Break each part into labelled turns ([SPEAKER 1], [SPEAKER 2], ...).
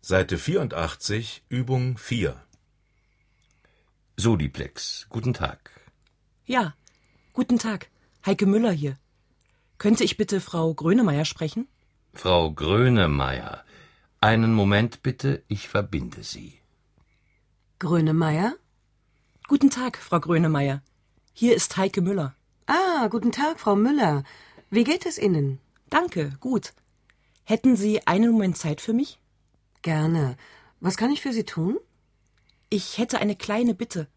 [SPEAKER 1] Seite 84, Übung 4.
[SPEAKER 2] Soliplex, guten Tag.
[SPEAKER 3] Ja, guten Tag. Heike Müller hier. Könnte ich bitte Frau Grönemeyer sprechen?
[SPEAKER 2] Frau Grönemeyer. Einen Moment bitte, ich verbinde Sie.
[SPEAKER 4] Grönemeyer?
[SPEAKER 3] Guten Tag, Frau Grönemeyer. Hier ist Heike Müller.
[SPEAKER 4] Ah, guten Tag, Frau Müller. Wie geht es Ihnen?
[SPEAKER 3] Danke, gut. Hätten Sie einen Moment Zeit für mich?
[SPEAKER 4] Gerne. Was kann ich für Sie tun?
[SPEAKER 3] Ich hätte eine kleine Bitte.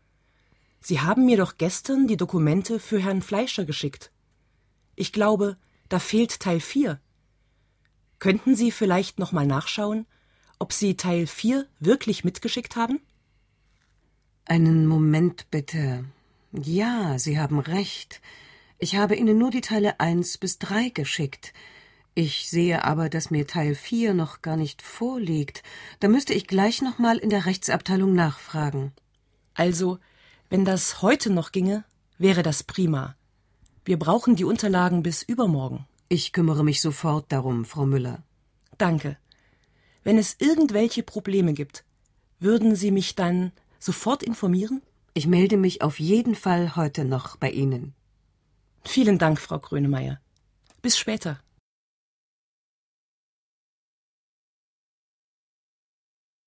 [SPEAKER 3] Sie haben mir doch gestern die Dokumente für Herrn Fleischer geschickt. Ich glaube, da fehlt Teil 4. Könnten Sie vielleicht noch mal nachschauen, ob Sie Teil 4 wirklich mitgeschickt haben?
[SPEAKER 4] Einen Moment bitte. Ja, Sie haben recht. Ich habe Ihnen nur die Teile 1 bis 3 geschickt. Ich sehe aber, dass mir Teil 4 noch gar nicht vorliegt. Da müsste ich gleich noch mal in der Rechtsabteilung nachfragen.
[SPEAKER 3] Also, wenn das heute noch ginge, wäre das prima. Wir brauchen die Unterlagen bis übermorgen.
[SPEAKER 4] Ich kümmere mich sofort darum, Frau Müller.
[SPEAKER 3] Danke. Wenn es irgendwelche Probleme gibt, würden Sie mich dann sofort informieren?
[SPEAKER 4] Ich melde mich auf jeden Fall heute noch bei Ihnen.
[SPEAKER 3] Vielen Dank, Frau Grönemeyer. Bis später.